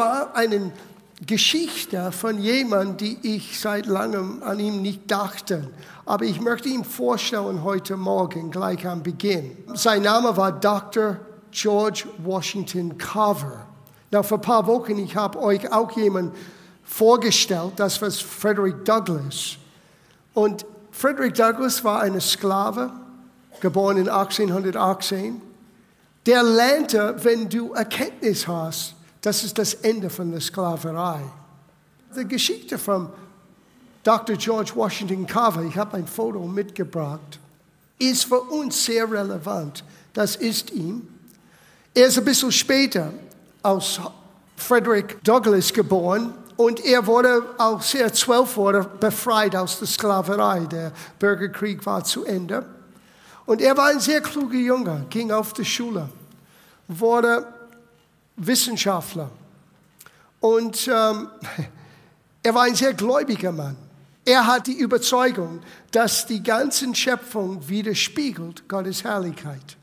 war eine Geschichte von jemandem, die ich seit langem an ihm nicht dachte. Aber ich möchte ihn vorstellen heute Morgen, gleich am Beginn. Sein Name war Dr. George Washington Carver. Na, vor ein paar Wochen, ich habe euch auch jemanden vorgestellt, das war Frederick Douglass. Und Frederick Douglass war ein Sklave, geboren in 1818. Der lernte, wenn du Erkenntnis hast, das ist das Ende von der Sklaverei. Die Geschichte von Dr. George Washington Carver, ich habe ein Foto mitgebracht, ist für uns sehr relevant. Das ist ihm. Er ist ein bisschen später aus Frederick Douglass geboren und er wurde, als er zwölf wurde, befreit aus der Sklaverei. Der Bürgerkrieg war zu Ende. Und er war ein sehr kluger Junge, ging auf die Schule, wurde Wissenschaftler. Und ähm, er war ein sehr gläubiger Mann. Er hat die Überzeugung, dass die ganze Schöpfung widerspiegelt Gottes Herrlichkeit.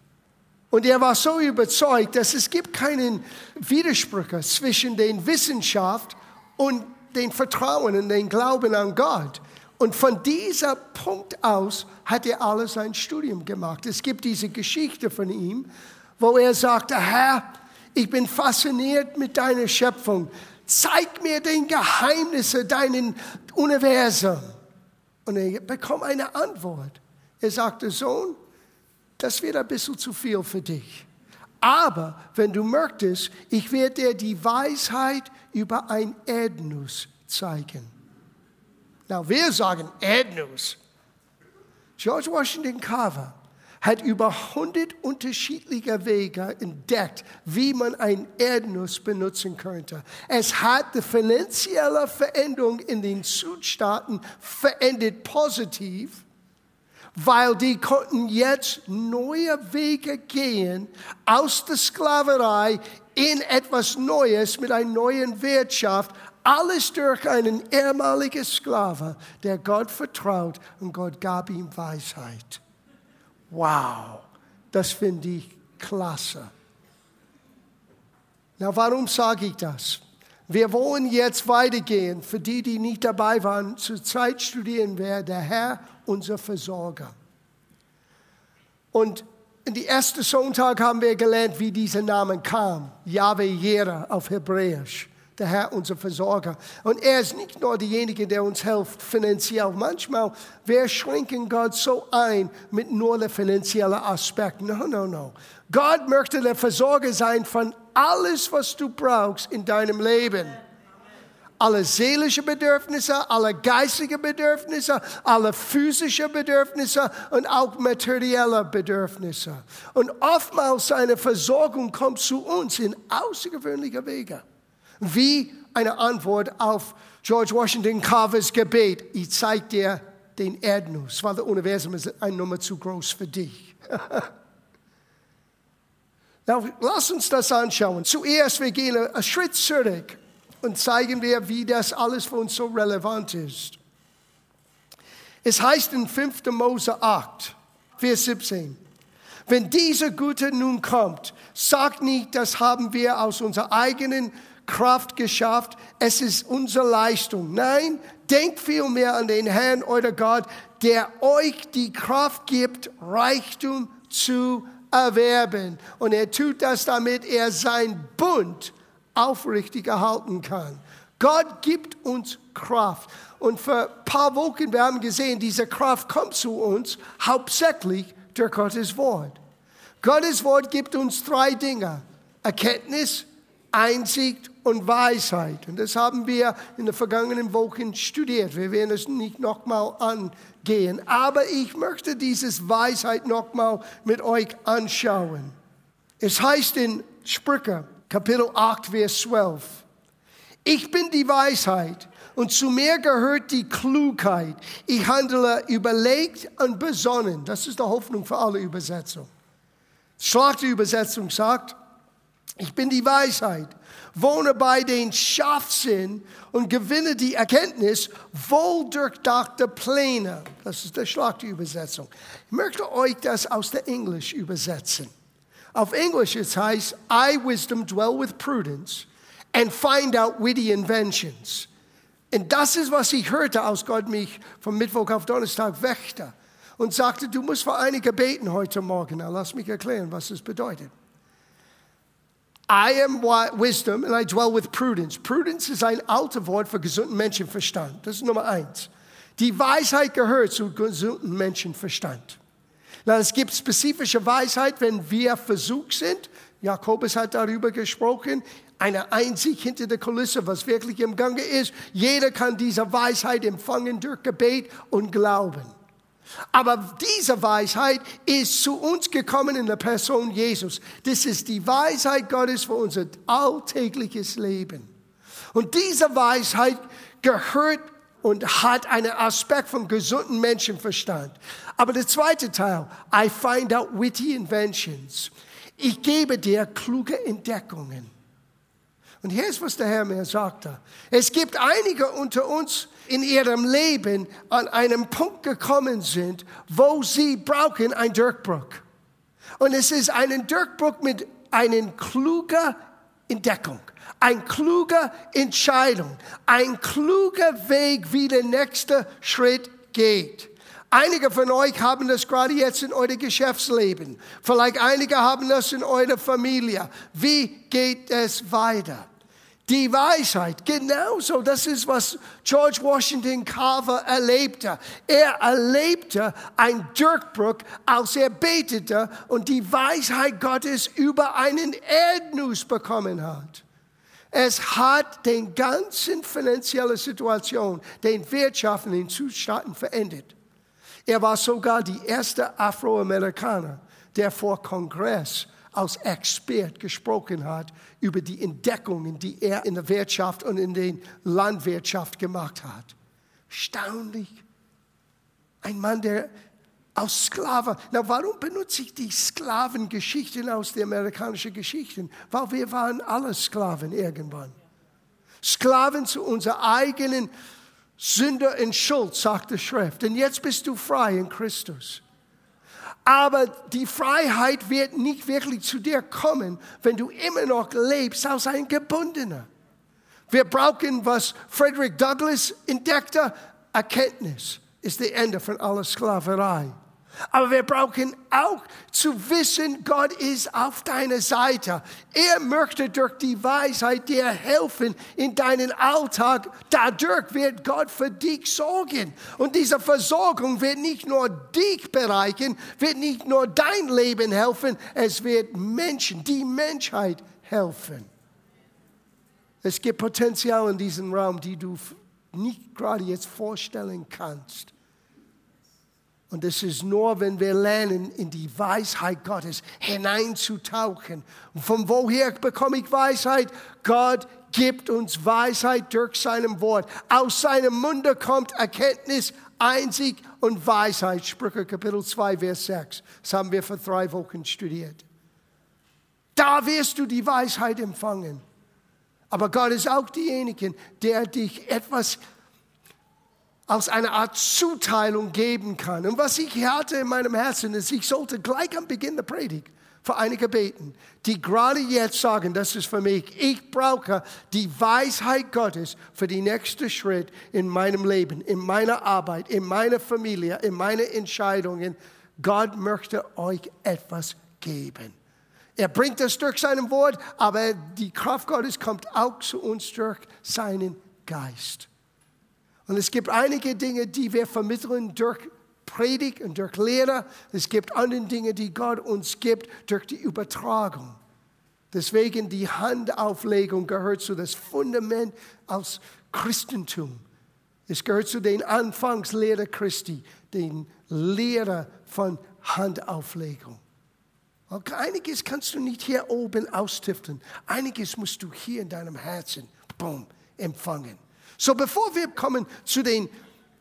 Und er war so überzeugt, dass es gibt keinen Widersprüche zwischen der Wissenschaft und dem Vertrauen und dem Glauben an Gott. Und von dieser Punkt aus hat er alles sein Studium gemacht. Es gibt diese Geschichte von ihm, wo er sagte, Herr, ich bin fasziniert mit deiner Schöpfung. Zeig mir den Geheimnisse deinen Universum. Und er bekommt eine Antwort. Er sagte, Sohn, das wird ein bisschen zu viel für dich. Aber wenn du möchtest, ich werde dir die Weisheit über ein Erdnuss zeigen. Na, wir sagen Erdnuss. George Washington Carver hat über 100 unterschiedliche Wege entdeckt, wie man ein Erdnuss benutzen könnte. Es hat die finanzielle Veränderung in den Südstaaten verändert positiv weil die konnten jetzt neue Wege gehen aus der Sklaverei in etwas Neues mit einer neuen Wirtschaft. Alles durch einen ehemaligen Sklave, der Gott vertraut und Gott gab ihm Weisheit. Wow, das finde ich klasse. Na, warum sage ich das? Wir wollen jetzt weitergehen. Für die, die nicht dabei waren, zur Zeit studieren wir der Herr unser Versorger. Und in die ersten Sonntag haben wir gelernt, wie dieser Name kam. Yahweh Jera auf Hebräisch. Der Herr, unser Versorger. Und er ist nicht nur derjenige, der uns hilft finanziell. Manchmal, wir schränken Gott so ein mit nur den finanziellen Aspekten. No, no, no. Gott möchte der Versorger sein von alles, was du brauchst in deinem Leben alle seelische Bedürfnisse, alle geistige Bedürfnisse, alle physische Bedürfnisse und auch materielle Bedürfnisse. Und oftmals seine Versorgung kommt zu uns in außergewöhnlicher Wege. Wie eine Antwort auf George Washington Carvers Gebet. Ich zeige dir den Erdnuss, weil das Universum ist eine Nummer zu groß für dich. Now, lass uns das anschauen. Zuerst, wir gehen einen Schritt zurück und zeigen wir, wie das alles für uns so relevant ist. Es heißt in 5. Mose 8, Vers 17, wenn dieser Gute nun kommt, sagt nicht, das haben wir aus unserer eigenen Kraft geschafft, es ist unsere Leistung. Nein, denkt vielmehr an den Herrn, euer Gott, der euch die Kraft gibt, Reichtum zu erwerben. Und er tut das, damit er sein Bund aufrichtig erhalten kann. Gott gibt uns Kraft. Und für ein paar Wochen, wir haben gesehen, diese Kraft kommt zu uns hauptsächlich durch Gottes Wort. Gottes Wort gibt uns drei Dinge. Erkenntnis, Einsicht und Weisheit. Und das haben wir in den vergangenen Wochen studiert. Wir werden es nicht nochmal angehen. Aber ich möchte dieses Weisheit nochmal mit euch anschauen. Es heißt in Sprüche Kapitel 8, Vers 12. Ich bin die Weisheit und zu mir gehört die Klugheit. Ich handle überlegt und besonnen. Das ist die Hoffnung für alle Übersetzungen. Schlachterübersetzung sagt, ich bin die Weisheit, wohne bei den Scharfsinn und gewinne die Erkenntnis wohl durchdachte Pläne. Das ist die Schlachterübersetzung. Ich möchte euch das aus der Englisch übersetzen. Auf Englisch es heißt, I, wisdom, dwell with prudence and find out witty inventions. Und das ist, was ich hörte, als Gott mich vom Mittwoch auf Donnerstag wächte und sagte, du musst für einige beten heute Morgen. Na, lass mich erklären, was das bedeutet. I am wisdom and I dwell with prudence. Prudence ist ein altes Wort für gesunden Menschenverstand. Das ist Nummer eins. Die Weisheit gehört zu gesunden Menschenverstand. Na, es gibt spezifische Weisheit, wenn wir versucht sind. Jakobus hat darüber gesprochen eine Einsicht hinter der Kulisse, was wirklich im Gange ist. Jeder kann diese Weisheit empfangen durch Gebet und Glauben. Aber diese Weisheit ist zu uns gekommen in der Person Jesus. Das ist die Weisheit Gottes für unser alltägliches Leben. Und diese Weisheit gehört und hat einen Aspekt von gesunden Menschenverstand. Aber der zweite Teil, I find out witty inventions. Ich gebe dir kluge Entdeckungen. Und hier ist, was der Herr mir sagte. Es gibt einige unter uns in ihrem Leben an einem Punkt gekommen sind, wo sie brauchen ein Durchbruch. Und es ist ein Durchbruch mit einer klugen Entdeckung, ein kluger Entscheidung, ein kluger Weg, wie der nächste Schritt geht. Einige von euch haben das gerade jetzt in eurem Geschäftsleben. Vielleicht einige haben das in eurer Familie. Wie geht es weiter? Die Weisheit, genauso, das ist, was George Washington Carver erlebte. Er erlebte ein Durchbruch, als er betete und die Weisheit Gottes über einen Erdnuss bekommen hat. Es hat den ganzen finanziellen Situation, den wirtschaftlichen Zustand verändert. Er war sogar die erste Afroamerikaner, der vor Kongress als Expert gesprochen hat über die Entdeckungen, die er in der Wirtschaft und in der Landwirtschaft gemacht hat. Staunlich. Ein Mann, der als Sklave. Na, warum benutze ich die Sklavengeschichten aus der amerikanischen Geschichten? Weil wir waren alle Sklaven irgendwann. Sklaven zu unserer eigenen Sünder und Schuld, sagt die Schrift. Und jetzt bist du frei in Christus. Aber die Freiheit wird nicht wirklich zu dir kommen, wenn du immer noch lebst als ein Gebundener. Wir brauchen, was Frederick Douglass entdeckte, Erkenntnis ist das Ende von aller Sklaverei. Aber wir brauchen auch zu wissen, Gott ist auf deiner Seite. Er möchte durch die Weisheit dir helfen in deinen Alltag. Dadurch wird Gott für dich sorgen. Und diese Versorgung wird nicht nur dich bereichern, wird nicht nur dein Leben helfen, es wird Menschen, die Menschheit helfen. Es gibt Potenzial in diesem Raum, die du nicht gerade jetzt vorstellen kannst. Und es ist nur, wenn wir lernen, in die Weisheit Gottes hineinzutauchen. Und von woher bekomme ich Weisheit? Gott gibt uns Weisheit durch seinem Wort. Aus seinem Munde kommt Erkenntnis, Einsicht und Weisheit. Sprüche Kapitel 2, Vers 6. Das haben wir vor drei Wochen studiert. Da wirst du die Weisheit empfangen. Aber Gott ist auch derjenige, der dich etwas als eine Art Zuteilung geben kann. Und was ich hatte in meinem Herzen ist, ich sollte gleich am Beginn der Predigt für einige beten, die gerade jetzt sagen, das ist für mich, ich brauche die Weisheit Gottes für den nächsten Schritt in meinem Leben, in meiner Arbeit, in meiner Familie, in meinen Entscheidungen. Gott möchte euch etwas geben. Er bringt das durch sein Wort, aber die Kraft Gottes kommt auch zu uns durch seinen Geist. Und es gibt einige Dinge, die wir vermitteln durch Predigt und durch Lehre. Es gibt andere Dinge, die Gott uns gibt durch die Übertragung. Deswegen die Handauflegung gehört zu das Fundament als Christentum. Es gehört zu den Anfangslehre Christi, den Lehre von Handauflegung. Okay, einiges kannst du nicht hier oben ausstiften. Einiges musst du hier in deinem Herzen boom, empfangen. So bevor wir kommen zu den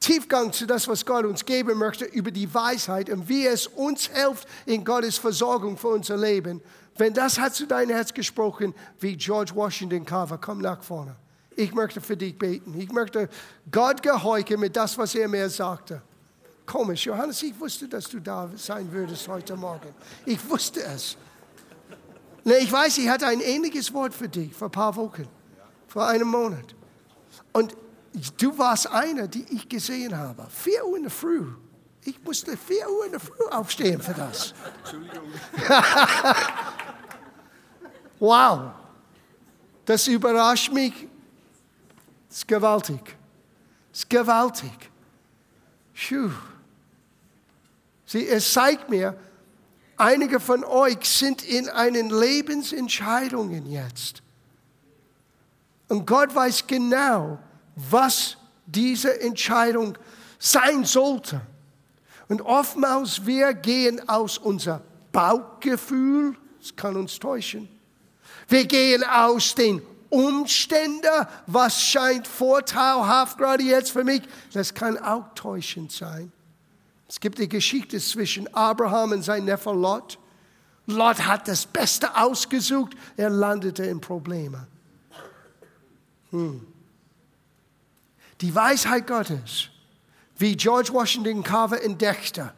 Tiefgang zu das, was Gott uns geben möchte, über die Weisheit und wie es uns hilft in Gottes Versorgung für unser Leben. Wenn das hat zu deinem Herz gesprochen, wie George Washington Carver, komm nach vorne. Ich möchte für dich beten. Ich möchte Gott gehorchen mit das, was er mir sagte. Komisch, Johannes, ich wusste, dass du da sein würdest heute Morgen. Ich wusste es. Ich weiß, ich hatte ein ähnliches Wort für dich vor ein paar Wochen. vor einem Monat. Und du warst einer, die ich gesehen habe. Vier Uhr in der Früh. Ich musste vier Uhr in der Früh aufstehen für das. Entschuldigung. wow. Das überrascht mich. Das ist gewaltig. Das ist gewaltig. Puh. Sie, es zeigt mir, einige von euch sind in einen Lebensentscheidungen jetzt. Und Gott weiß genau, was diese Entscheidung sein sollte. Und oftmals wir gehen aus unser Bauchgefühl, das kann uns täuschen. Wir gehen aus den Umständen, was scheint vorteilhaft gerade jetzt für mich. Das kann auch täuschend sein. Es gibt die Geschichte zwischen Abraham und seinem Neffe Lot. Lot hat das Beste ausgesucht, er landete in Probleme. Hm. Die Weisheit Gottes, wie George Washington Carver entdeckte,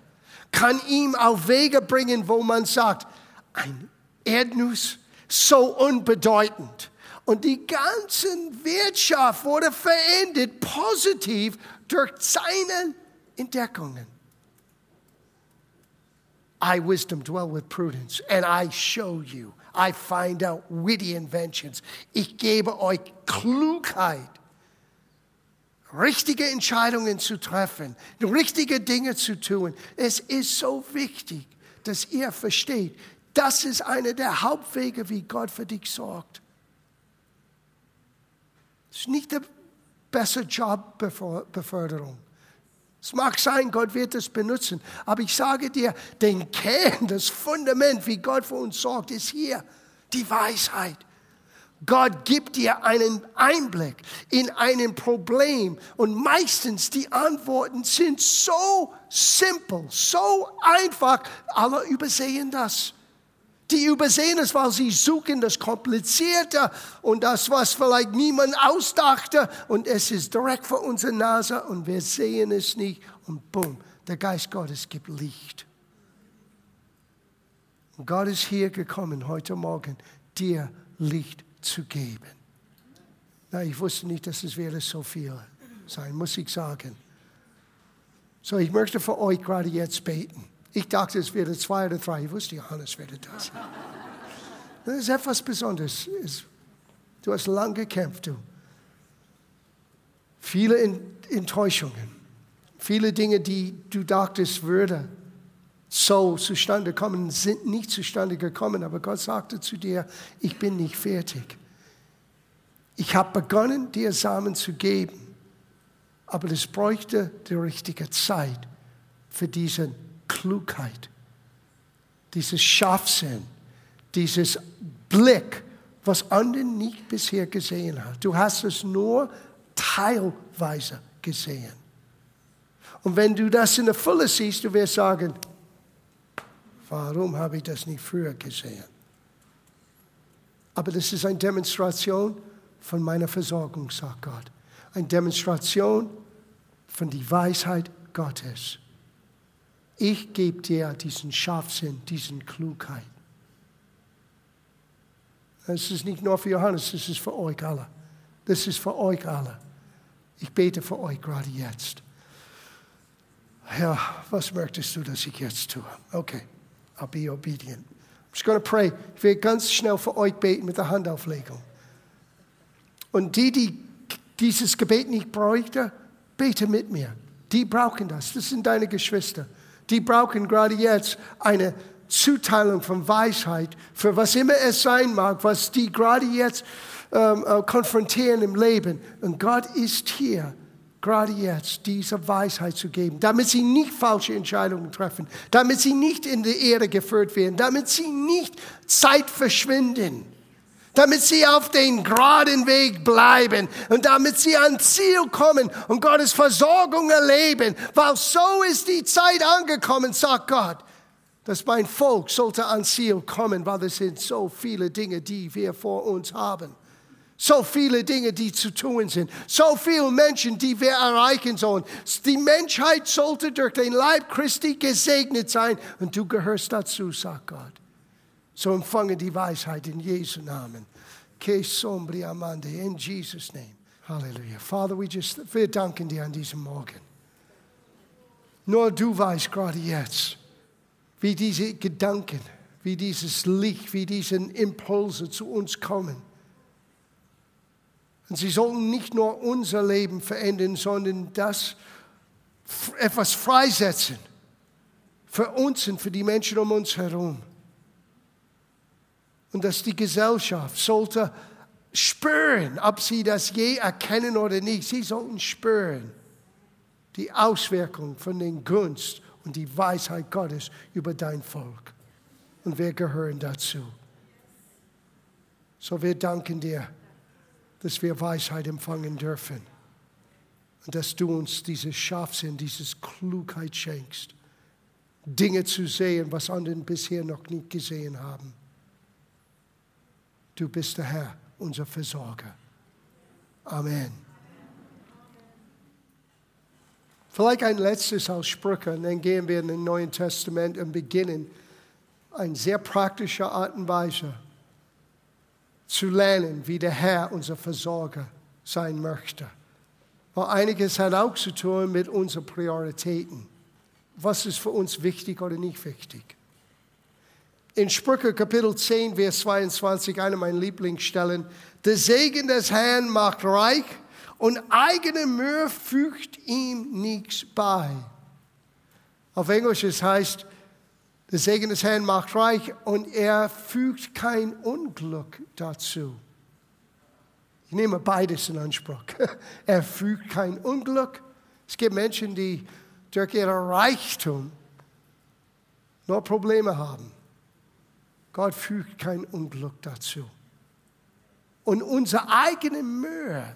kann ihm auf Wege bringen, wo man sagt, ein Erdnuss so unbedeutend. Und die ganze Wirtschaft wurde verändert, positiv durch seine Entdeckungen. I, wisdom, dwell with prudence, and I show you. I find out witty inventions. Ich gebe euch Klugheit richtige Entscheidungen zu treffen, richtige Dinge zu tun. Es ist so wichtig, dass ihr versteht, das ist einer der Hauptwege, wie Gott für dich sorgt. Es ist nicht die bessere Jobbeförderung. Es mag sein, Gott wird es benutzen, aber ich sage dir, den Kern, das Fundament, wie Gott für uns sorgt, ist hier die Weisheit. Gott gibt dir einen Einblick in ein Problem und meistens die Antworten sind so simpel, so einfach, alle übersehen das. Die übersehen es, weil sie suchen das Komplizierte und das, was vielleicht niemand ausdachte und es ist direkt vor unserer Nase und wir sehen es nicht und bumm, der Geist Gottes gibt Licht. Und Gott ist hier gekommen heute Morgen, dir Licht zu geben. Na, ich wusste nicht, dass es wäre so viel sein, muss ich sagen. So, ich möchte für euch gerade jetzt beten. Ich dachte, es wäre zwei oder drei. Ich wusste, Johannes werde das. Das ist etwas Besonderes. Du hast lange gekämpft, du. Viele Enttäuschungen, viele Dinge, die du dachtest, würde so zustande kommen, sind nicht zustande gekommen. Aber Gott sagte zu dir, ich bin nicht fertig. Ich habe begonnen, dir Samen zu geben, aber es bräuchte die richtige Zeit für diese Klugheit, dieses Scharfsinn, dieses Blick, was andere nicht bisher gesehen haben. Du hast es nur teilweise gesehen. Und wenn du das in der Fülle siehst, du wirst sagen, Warum habe ich das nicht früher gesehen? Aber das ist eine Demonstration von meiner Versorgung, sagt Gott. Eine Demonstration von der Weisheit Gottes. Ich gebe dir diesen Scharfsinn, diesen Klugheit. Das ist nicht nur für Johannes, das ist für euch alle. Das ist für euch alle. Ich bete für euch gerade jetzt. Herr, was möchtest du, dass ich jetzt tue? Okay. I'll be obedient. I'm just going to pray. Ich werde ganz schnell für euch beten mit der Handauflegung. Und die, die dieses Gebet nicht bräuchten, bete mit mir. Die brauchen das. Das sind deine Geschwister. Die brauchen gerade jetzt eine Zuteilung von Weisheit für was immer es sein mag, was die gerade jetzt ähm, äh, konfrontieren im Leben. Und Gott ist hier gerade jetzt diese Weisheit zu geben, damit sie nicht falsche Entscheidungen treffen, damit sie nicht in die Ehre geführt werden, damit sie nicht Zeit verschwinden, damit sie auf den geraden Weg bleiben und damit sie ans Ziel kommen und Gottes Versorgung erleben, weil so ist die Zeit angekommen, sagt Gott dass mein Volk sollte ans Ziel kommen, weil es sind so viele Dinge, die wir vor uns haben. So viele Dinge, die zu tun sind. So viele Menschen, die wir erreichen sollen. Die Menschheit sollte durch den Leib Christi gesegnet sein. Und du gehörst dazu, sagt Gott. So empfange die Weisheit in Jesu Namen. Que sombri amande. In Jesus' name. Hallelujah. Father, we just, wir danken dir an diesem Morgen. Nur du weißt gerade jetzt, wie diese Gedanken, wie dieses Licht, wie diese Impulse zu uns kommen. Und sie sollen nicht nur unser Leben verändern, sondern das etwas freisetzen für uns und für die Menschen um uns herum. Und dass die Gesellschaft sollte spüren, ob sie das je erkennen oder nicht. Sie sollten spüren die Auswirkung von den Gunst und die Weisheit Gottes über dein Volk. Und wir gehören dazu. So wir danken dir, dass wir Weisheit empfangen dürfen. Und dass du uns dieses Scharfsinn, diese Klugheit schenkst, Dinge zu sehen, was andere bisher noch nicht gesehen haben. Du bist der Herr, unser Versorger. Amen. Vielleicht ein letztes aus Sprüche, und dann gehen wir in den Neuen Testament und beginnen eine sehr praktische Art und Weise zu lernen, wie der Herr unser Versorger sein möchte. Weil einiges hat auch zu tun mit unseren Prioritäten. Was ist für uns wichtig oder nicht wichtig? In Sprüche Kapitel 10, Vers 22, eine meiner Lieblingsstellen, der Segen des Herrn macht reich und eigene Mühe fügt ihm nichts bei. Auf Englisch es heißt, der Segen des Herrn macht reich und er fügt kein Unglück dazu. Ich nehme beides in Anspruch. Er fügt kein Unglück. Es gibt Menschen, die durch ihren Reichtum nur Probleme haben. Gott fügt kein Unglück dazu. Und unsere eigene Mühe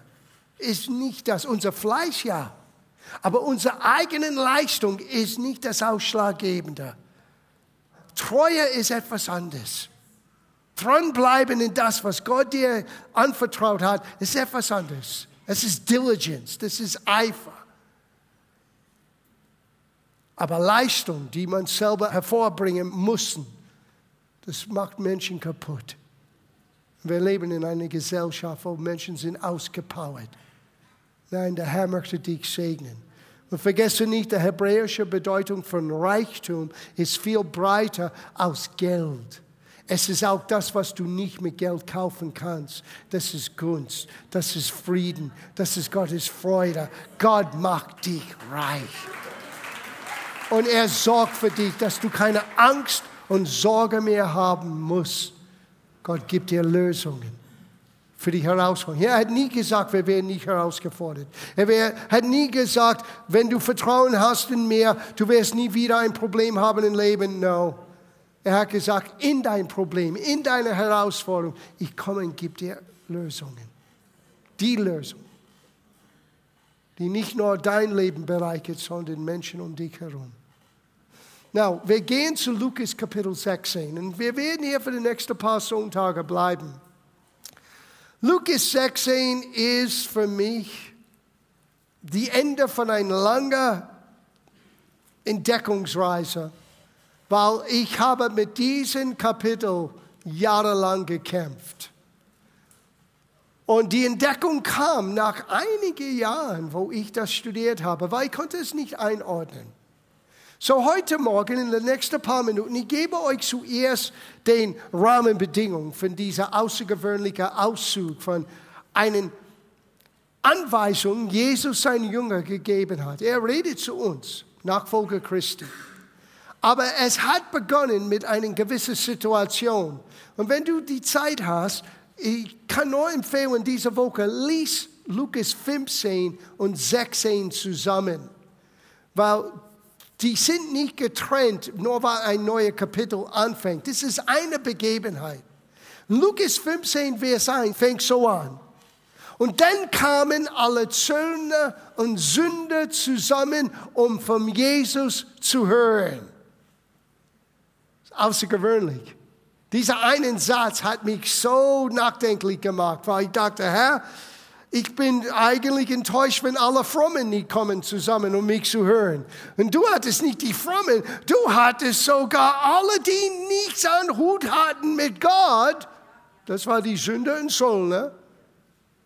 ist nicht das, unser Fleisch ja, aber unsere eigene Leistung ist nicht das Ausschlaggebende. Treue ist etwas anderes. Dranbleiben in das, was Gott dir anvertraut hat, ist etwas anderes. Es ist Diligence, das ist Eifer. Aber Leistung, die man selber hervorbringen muss, das macht Menschen kaputt. Wir leben in einer Gesellschaft, wo Menschen sind ausgepowert. Nein, der Herr möchte dich segnen. Und vergesse nicht, die hebräische Bedeutung von Reichtum ist viel breiter als Geld. Es ist auch das, was du nicht mit Geld kaufen kannst. Das ist Gunst, das ist Frieden, das ist Gottes Freude. Gott macht dich reich. Und er sorgt für dich, dass du keine Angst und Sorge mehr haben musst. Gott gibt dir Lösungen für die Herausforderung. Er hat nie gesagt, wir werden nicht herausgefordert. Er hat nie gesagt, wenn du Vertrauen hast in mir, du wirst nie wieder ein Problem haben im Leben. No. Er hat gesagt, in dein Problem, in deine Herausforderung, ich komme und gebe dir Lösungen. Die Lösung, die nicht nur dein Leben bereichert, sondern Menschen um dich herum. Now, wir gehen zu Lukas Kapitel 16 und wir werden hier für die nächsten paar Sonntage bleiben. Lukas 16 ist für mich die Ende von einer langen Entdeckungsreise, weil ich habe mit diesem Kapitel jahrelang gekämpft. Und die Entdeckung kam nach einigen Jahren, wo ich das studiert habe, weil ich konnte es nicht einordnen. So heute Morgen in den nächsten paar Minuten, ich gebe euch zuerst den Rahmenbedingungen von dieser außergewöhnlichen Auszug von einen Anweisungen, Jesus seinen Jünger gegeben hat. Er redet zu uns, Nachfolger Christi. Aber es hat begonnen mit einer gewissen Situation. Und wenn du die Zeit hast, ich kann nur empfehlen, diese Woche lies Lukas 15 und 16 zusammen. Weil die sind nicht getrennt, nur weil ein neues Kapitel anfängt. Das ist eine Begebenheit. Lukas 15, Vers 1 fängt so an. Und dann kamen alle Zöllner und Sünder zusammen, um von Jesus zu hören. Außergewöhnlich. Dieser einen Satz hat mich so nachdenklich gemacht, weil ich dachte, Herr, ich bin eigentlich enttäuscht, wenn alle Frommen nicht kommen zusammen, um mich zu hören. Und du hattest nicht die Frommen, du hattest sogar alle, die nichts an Hut hatten mit Gott. Das war die Sünder und Söldner.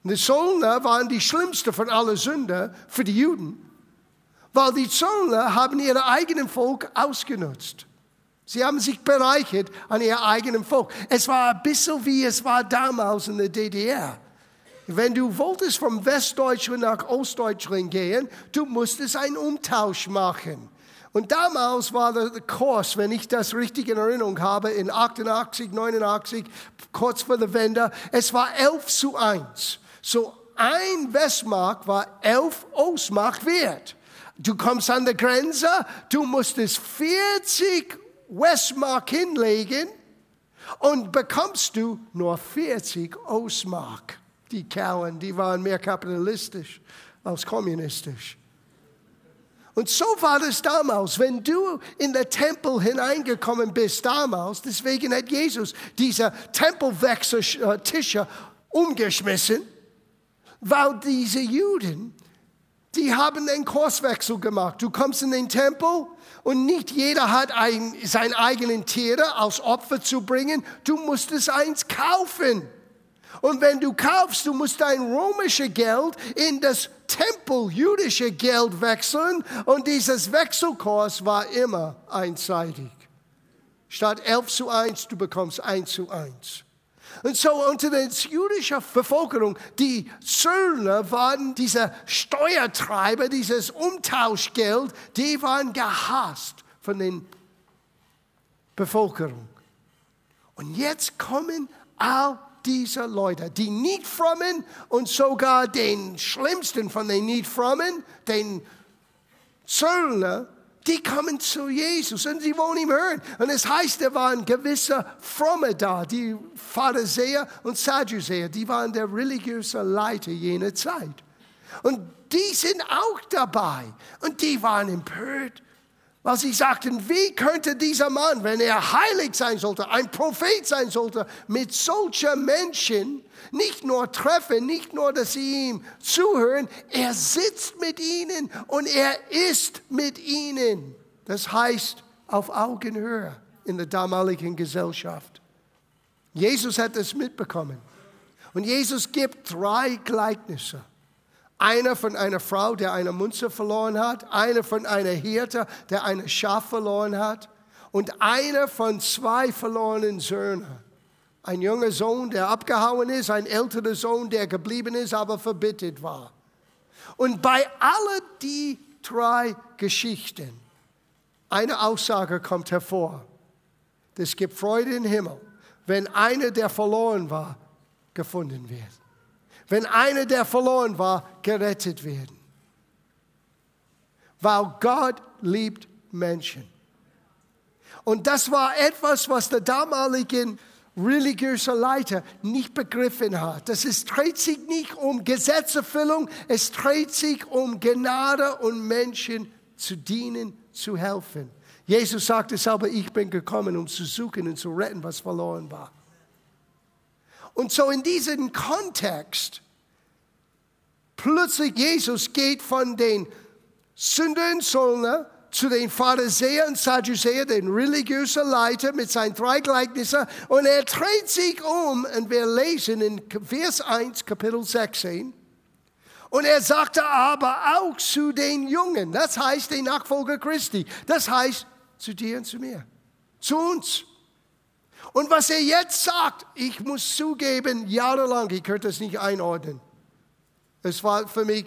Und die Söldner waren die schlimmste von allen Sünder für die Juden, weil die Söldner haben ihr eigenen Volk ausgenutzt. Sie haben sich bereichert an ihr eigenen Volk. Es war ein bisschen wie es war damals in der DDR. Wenn du wolltest vom Westdeutschland nach Ostdeutschland gehen, du musstest einen Umtausch machen. Und damals war der Kurs, wenn ich das richtig in Erinnerung habe, in 88, 89, kurz vor der Wende, es war 11 zu 1. So ein Westmark war 11 Ostmark wert. Du kommst an der Grenze, du musstest 40 Westmark hinlegen und bekommst du nur 40 Ostmark die Kauen, die waren mehr kapitalistisch als kommunistisch. Und so war es damals, wenn du in den Tempel hineingekommen bist damals, deswegen hat Jesus diese Tempelwechseltische umgeschmissen, weil diese Juden, die haben einen Kurswechsel gemacht. Du kommst in den Tempel und nicht jeder hat ein, sein eigenen Tiere als Opfer zu bringen. Du musstest eins kaufen. Und wenn du kaufst, du musst dein römisches Geld in das Tempel jüdische Geld wechseln und dieses Wechselkurs war immer einseitig. Statt 11 zu 1, du bekommst 1 zu 1. Und so unter der jüdischen Bevölkerung, die Zöllner waren diese Steuertreiber, dieses Umtauschgeld, die waren gehasst von den Bevölkerung. Und jetzt kommen all dieser Leute, die nicht frommen und sogar den schlimmsten von den nicht frommen, den Zöllner, die kommen zu Jesus und sie wollen ihm hören. Und es heißt, da waren gewisse Fromme da, die Pharisäer und Sadduzäer, die waren der religiöse Leiter jener Zeit. Und die sind auch dabei und die waren empört weil sie sagten, wie könnte dieser Mann, wenn er heilig sein sollte, ein Prophet sein sollte, mit solchen Menschen nicht nur treffen, nicht nur, dass sie ihm zuhören, er sitzt mit ihnen und er ist mit ihnen. Das heißt auf Augenhöhe in der damaligen Gesellschaft. Jesus hat es mitbekommen. Und Jesus gibt drei Gleichnisse. Einer von einer Frau, der eine Munze verloren hat, einer von einer Hirte, der ein Schaf verloren hat und einer von zwei verlorenen Söhnen. Ein junger Sohn, der abgehauen ist, ein älterer Sohn, der geblieben ist, aber verbittet war. Und bei allen die drei Geschichten, eine Aussage kommt hervor. Es gibt Freude im Himmel, wenn einer, der verloren war, gefunden wird wenn einer, der verloren war, gerettet werden. Weil Gott liebt Menschen. Und das war etwas, was der damalige religiöse Leiter nicht begriffen hat. Das ist, dreht sich nicht um Gesetzerfüllung, es dreht sich um Gnade und Menschen zu dienen, zu helfen. Jesus sagte selber, ich bin gekommen, um zu suchen und zu retten, was verloren war. Und so in diesem Kontext, plötzlich Jesus geht von den Sündern Söldner zu den Pharisäern und Sadduzäern, den religiösen Leiter mit seinen drei Gleichnissen und er dreht sich um und wir lesen in Vers 1, Kapitel 16 und er sagte aber auch zu den Jungen, das heißt den Nachfolger Christi, das heißt zu dir und zu mir, zu uns. Und was er jetzt sagt, ich muss zugeben, jahrelang, ich könnte es nicht einordnen. Es war für mich,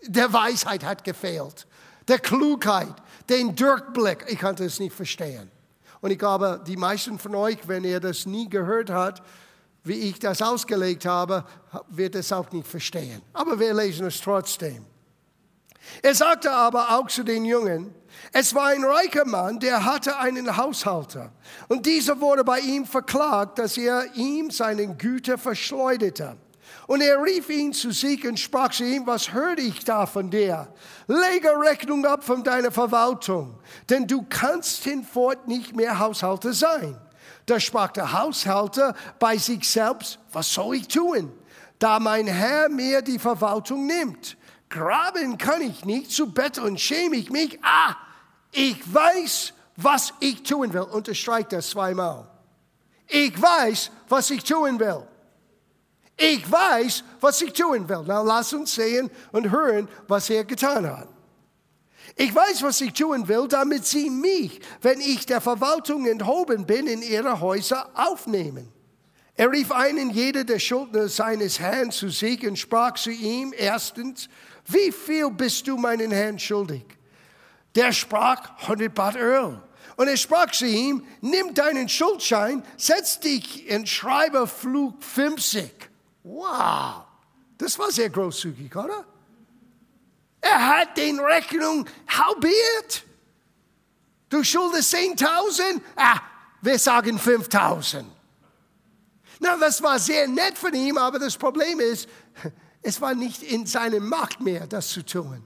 der Weisheit hat gefehlt, der Klugheit, den Durchblick. Ich konnte es nicht verstehen. Und ich glaube, die meisten von euch, wenn ihr das nie gehört habt, wie ich das ausgelegt habe, wird es auch nicht verstehen. Aber wir lesen es trotzdem. Er sagte aber auch zu den Jungen, es war ein reicher Mann, der hatte einen Haushalter. Und dieser wurde bei ihm verklagt, dass er ihm seinen Güter verschleuderte. Und er rief ihn zu sich und sprach zu ihm, was höre ich da von dir? Lege Rechnung ab von deiner Verwaltung, denn du kannst hinfort nicht mehr Haushalter sein. Da sprach der Haushalter bei sich selbst, was soll ich tun, da mein Herr mir die Verwaltung nimmt? Graben kann ich nicht, zu betteln schäme ich mich. Ah, ich weiß, was ich tun will. Unterstreicht das zweimal. Ich weiß, was ich tun will. Ich weiß, was ich tun will. Na, lass uns sehen und hören, was er getan hat. Ich weiß, was ich tun will, damit sie mich, wenn ich der Verwaltung enthoben bin, in ihre Häuser aufnehmen. Er rief einen jeder der Schuldner seines Herrn zu sich und sprach zu ihm erstens, wie viel bist du meinen Herrn schuldig? Der sprach 100 Bad Öl. Und er sprach zu ihm, nimm deinen Schuldschein, setz dich in Schreiberflug 50. Wow, das war sehr großzügig, oder? Er hat den Rechnung halbiert. Du schuldest 10.000? Ah, wir sagen 5.000. Na, das war sehr nett von ihm, aber das Problem ist, es war nicht in seiner Macht mehr, das zu tun.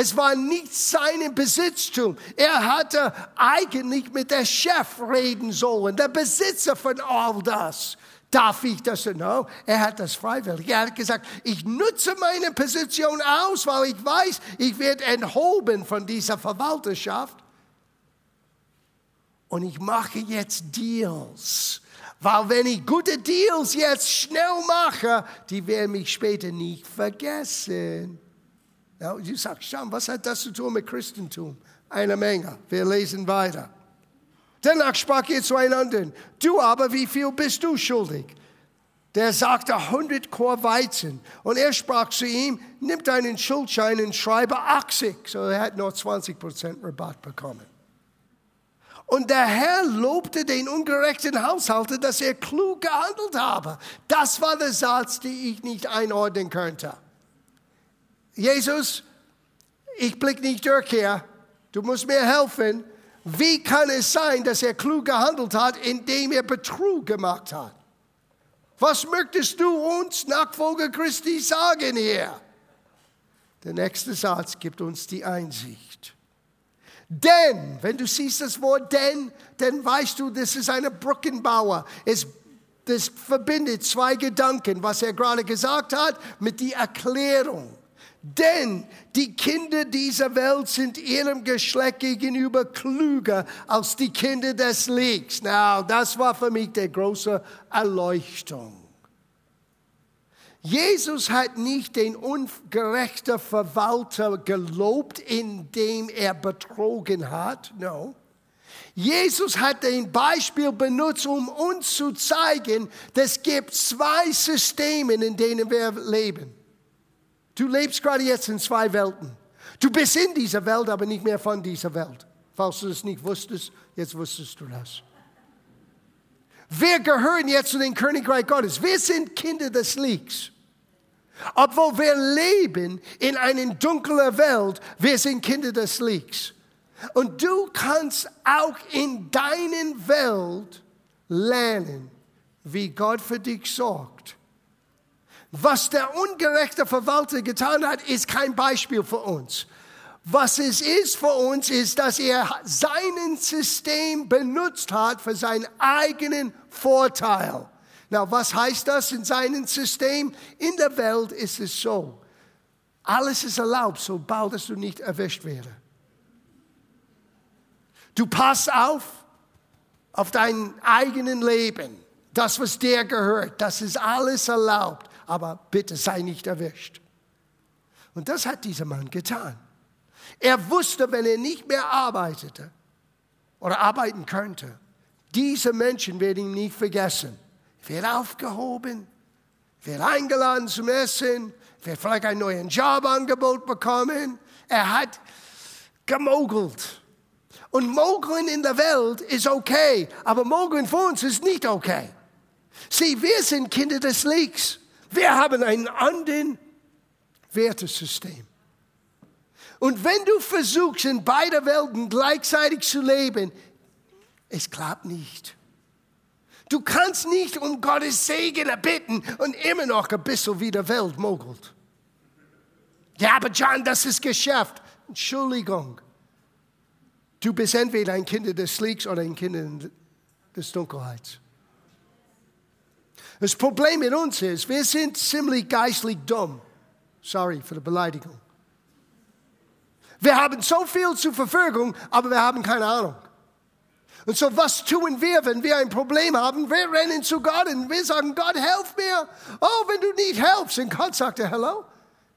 Es war nicht sein Besitztum. Er hatte eigentlich mit der Chef reden sollen, der Besitzer von all das. Darf ich das? No, er hat das freiwillig. Er hat gesagt, ich nutze meine Position aus, weil ich weiß, ich werde enthoben von dieser Verwalterschaft. Und ich mache jetzt Deals. Weil wenn ich gute Deals jetzt schnell mache, die werden mich später nicht vergessen. Ja, du sagst, Sam, was hat das zu tun mit Christentum? Eine Menge. Wir lesen weiter. Danach sprach er zueinander, du aber, wie viel bist du schuldig? Der sagte 100 Chor Weizen. Und er sprach zu ihm, nimm deinen Schuldschein und schreibe 80. So er hat nur 20 Prozent Rabatt bekommen. Und der Herr lobte den ungerechten Haushalter, dass er klug gehandelt habe. Das war der Satz, den ich nicht einordnen könnte. Jesus, ich blick nicht durch hier. Du musst mir helfen. Wie kann es sein, dass er klug gehandelt hat, indem er Betrug gemacht hat? Was möchtest du uns, Nachfolger Christi, sagen hier? Der nächste Satz gibt uns die Einsicht. Denn, wenn du siehst das Wort denn, dann weißt du, das ist eine Brückenbauer. Es das verbindet zwei Gedanken, was er gerade gesagt hat, mit der Erklärung. Denn die Kinder dieser Welt sind ihrem Geschlecht gegenüber klüger als die Kinder des Lichts. Now, das war für mich die große Erleuchtung. Jesus hat nicht den ungerechten Verwalter gelobt, indem er betrogen hat. No. Jesus hat ein Beispiel benutzt, um uns zu zeigen, es gibt zwei Systeme, in denen wir leben. Du lebst gerade jetzt in zwei Welten. Du bist in dieser Welt, aber nicht mehr von dieser Welt. Falls du es nicht wusstest, jetzt wusstest du das. Wir gehören jetzt zu dem Königreich Gottes. Wir sind Kinder des Lichts. Obwohl wir leben in einer dunklen Welt, wir sind Kinder des Lichts. Und du kannst auch in deiner Welt lernen, wie Gott für dich sorgt was der ungerechte Verwalter getan hat, ist kein Beispiel für uns. Was es ist für uns, ist, dass er sein System benutzt hat für seinen eigenen Vorteil. Na, was heißt das in seinem System? In der Welt ist es so. Alles ist erlaubt, sobald du nicht erwischt werde. Du passt auf, auf dein eigenen Leben. Das, was dir gehört, das ist alles erlaubt aber bitte sei nicht erwischt. Und das hat dieser Mann getan. Er wusste, wenn er nicht mehr arbeitete oder arbeiten könnte, diese Menschen werden ihn nicht vergessen. Er wird aufgehoben, wird eingeladen zum Essen, wird vielleicht ein neues Jobangebot bekommen. Er hat gemogelt. Und mogeln in der Welt ist okay, aber mogeln für uns ist nicht okay. Sieh, wir sind Kinder des Lichts. Wir haben ein anderes Wertesystem. Und wenn du versuchst, in beiden Welten gleichzeitig zu leben, es klappt nicht. Du kannst nicht um Gottes Segen erbitten und immer noch ein bisschen wie der Welt mogelt. Ja, aber John, das ist Geschäft. Entschuldigung. Du bist entweder ein Kind des Lichts oder ein Kind des Dunkelheits. Das Problem mit uns ist, wir sind ziemlich geistlich dumm. Sorry für die Beleidigung. Wir haben so viel zur Verfügung, aber wir haben keine Ahnung. Und so, was tun wir, wenn wir ein Problem haben? Wir rennen zu Gott und wir sagen, Gott, helf mir. Oh, wenn du nicht helfst. Und Gott sagte, hello,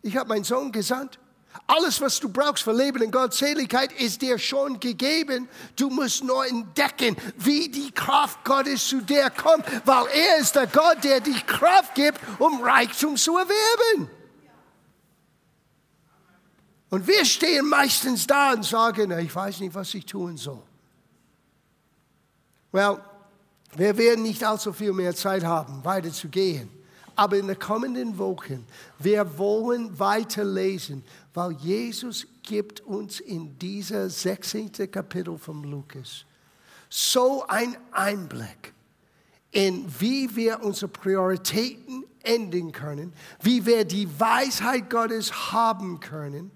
ich habe meinen Sohn gesandt. Alles, was du brauchst für Leben in Gottseligkeit, ist dir schon gegeben. Du musst nur entdecken, wie die Kraft Gottes zu dir kommt, weil er ist der Gott, der die Kraft gibt, um Reichtum zu erwerben. Und wir stehen meistens da und sagen, ich weiß nicht, was ich tun soll. Well, wir werden nicht allzu viel mehr Zeit haben, weiter zu gehen. Aber in den kommenden Wochen, wir wollen weiterlesen, weil Jesus gibt uns in dieser 16. Kapitel von Lukas so ein Einblick in wie wir unsere Prioritäten enden können, wie wir die Weisheit Gottes haben können,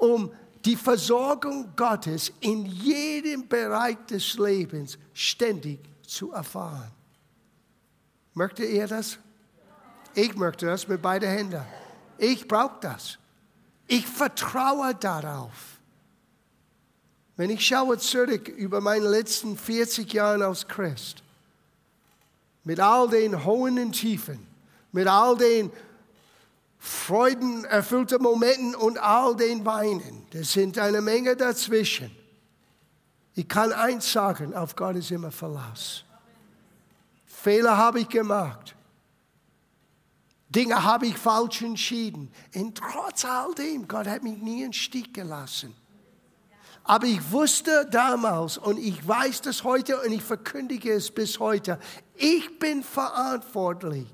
um die Versorgung Gottes in jedem Bereich des Lebens ständig zu erfahren. Möchte ihr das? Ich möchte das mit beiden Händen. Ich brauche das. Ich vertraue darauf. Wenn ich schaue zurück über meine letzten 40 Jahre als Christ, mit all den hohen und Tiefen, mit all den freudenerfüllten Momenten und all den Weinen. Das sind eine Menge dazwischen. Ich kann eins sagen, auf Gott ist immer Verlass. Fehler habe ich gemacht. Dinge habe ich falsch entschieden. Und trotz all dem, Gott hat mich nie in Stich gelassen. Aber ich wusste damals und ich weiß das heute und ich verkündige es bis heute. Ich bin verantwortlich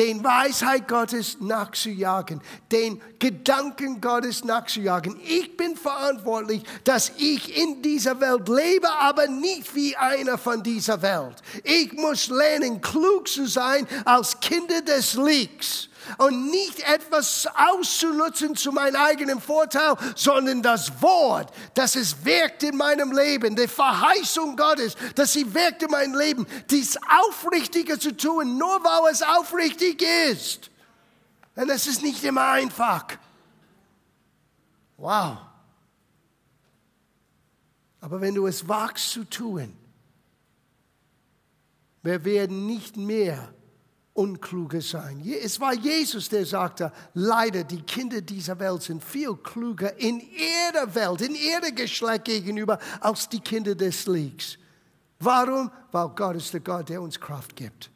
den Weisheit Gottes nachzujagen, den Gedanken Gottes nachzujagen. Ich bin verantwortlich, dass ich in dieser Welt lebe, aber nicht wie einer von dieser Welt. Ich muss lernen, klug zu sein als Kinder des Lichts und nicht etwas auszunutzen zu meinem eigenen Vorteil, sondern das Wort, dass es wirkt in meinem Leben, die Verheißung Gottes, dass sie wirkt in meinem Leben, dies Aufrichtige zu tun, nur weil es aufrichtig ist. Und es ist nicht immer einfach. Wow. Aber wenn du es wagst zu tun, wir werden nicht mehr Unkluge sein. Es war Jesus, der sagte, leider, die Kinder dieser Welt sind viel kluger in ihrer Welt, in ihrem Geschlecht gegenüber, als die Kinder des Lichts. Warum? Weil Gott ist der Gott, der uns Kraft gibt.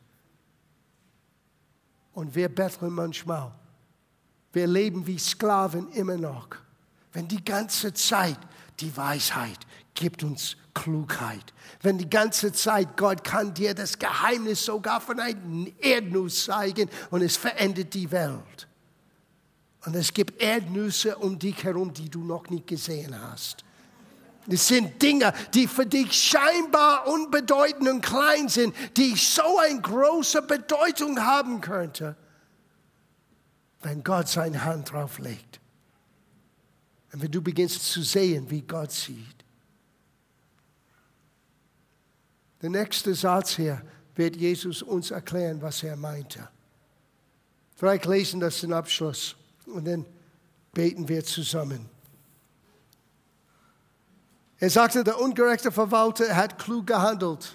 Und wir betteln manchmal. Wir leben wie Sklaven immer noch. Wenn die ganze Zeit die Weisheit gibt uns Klugheit. Wenn die ganze Zeit Gott kann dir das Geheimnis sogar von einem Erdnuss zeigen und es verändert die Welt. Und es gibt Erdnüsse um dich herum, die du noch nicht gesehen hast. Es sind Dinge, die für dich scheinbar unbedeutend und klein sind, die so eine große Bedeutung haben könnte, wenn Gott seine Hand drauf legt. Und wenn du beginnst zu sehen, wie Gott sieht. Der nächste Satz hier wird Jesus uns erklären, was er meinte. Vielleicht lesen das zum Abschluss und dann beten wir zusammen. Er sagte, der ungerechte Verwalter hat klug gehandelt,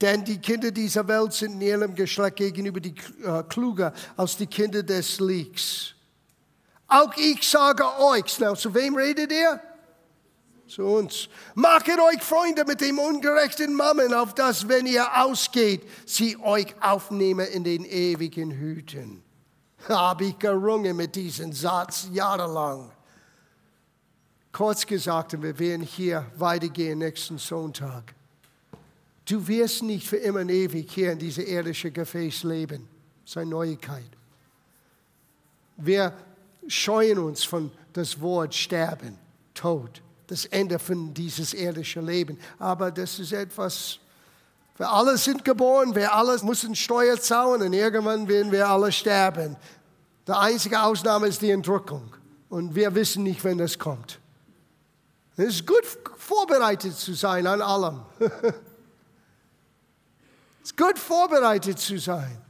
denn die Kinder dieser Welt sind in ihrem Geschlecht gegenüber die, äh, kluger als die Kinder des Lichts. Auch ich sage euch, now, zu wem redet er? Zu uns. Machet euch Freunde mit dem ungerechten Mammen, auf das, wenn ihr ausgeht, sie euch aufnehmen in den ewigen Hüten. Habe ich gerungen mit diesem Satz jahrelang. Kurz gesagt, wir werden hier weitergehen nächsten Sonntag. Du wirst nicht für immer und ewig hier in diesem irdischen Gefäß leben. Das ist eine Neuigkeit. Wir scheuen uns von das Wort sterben, Tod das Ende von dieses irdischen Leben. Aber das ist etwas, wir alle sind geboren, wir alle müssen Steuer zahlen und irgendwann werden wir alle sterben. Die einzige Ausnahme ist die Entrückung. Und wir wissen nicht, wenn das kommt. Es ist gut vorbereitet zu sein an allem. es ist gut vorbereitet zu sein.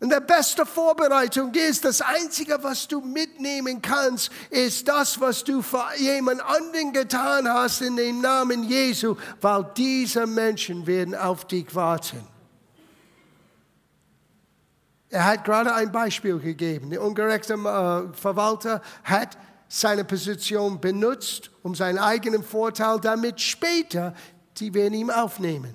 Und die beste Vorbereitung ist, das Einzige, was du mitnehmen kannst, ist das, was du für jemand anderen getan hast in dem Namen Jesu, weil diese Menschen werden auf dich warten. Er hat gerade ein Beispiel gegeben. Der ungerechte äh, Verwalter hat seine Position benutzt, um seinen eigenen Vorteil, damit später die werden ihn aufnehmen.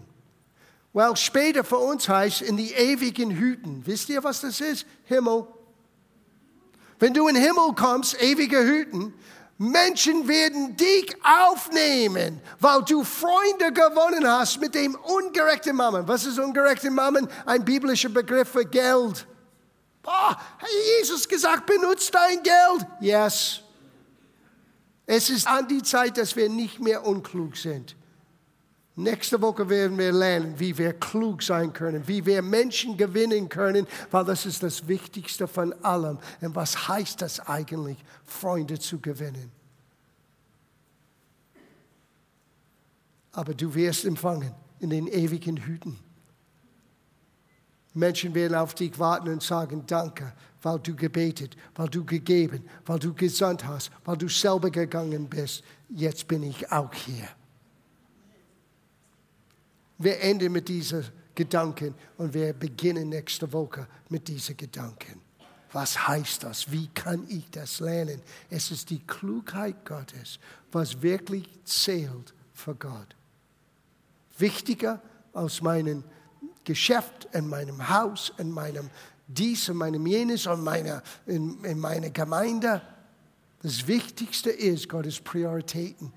Well, später für uns heißt in die ewigen Hüten. Wisst ihr, was das ist? Himmel. Wenn du in den Himmel kommst, ewige Hüten, Menschen werden dich aufnehmen, weil du Freunde gewonnen hast mit dem ungerechten Mammon. Was ist ungerechte Mammon? Ein biblischer Begriff für Geld. Oh, Jesus gesagt, benutzt dein Geld. Yes. Es ist an die Zeit, dass wir nicht mehr unklug sind. Nächste Woche werden wir lernen, wie wir klug sein können, wie wir Menschen gewinnen können, weil das ist das Wichtigste von allem. Und was heißt das eigentlich, Freunde zu gewinnen? Aber du wirst empfangen in den ewigen Hüten. Menschen werden auf dich warten und sagen, danke, weil du gebetet, weil du gegeben, weil du gesandt hast, weil du selber gegangen bist. Jetzt bin ich auch hier. Wir enden mit diesen Gedanken und wir beginnen nächste Woche mit diesen Gedanken. Was heißt das? Wie kann ich das lernen? Es ist die Klugheit Gottes, was wirklich zählt für Gott. Wichtiger als mein Geschäft, in meinem Haus, in meinem dies, in meinem jenes, in meiner, in, in meiner Gemeinde. Das Wichtigste ist Gottes Prioritäten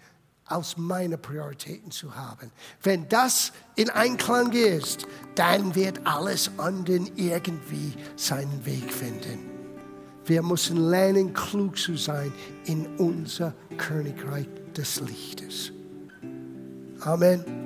aus meinen Prioritäten zu haben. Wenn das in Einklang ist, dann wird alles anderen irgendwie seinen Weg finden. Wir müssen lernen, klug zu sein in unser Königreich des Lichtes. Amen.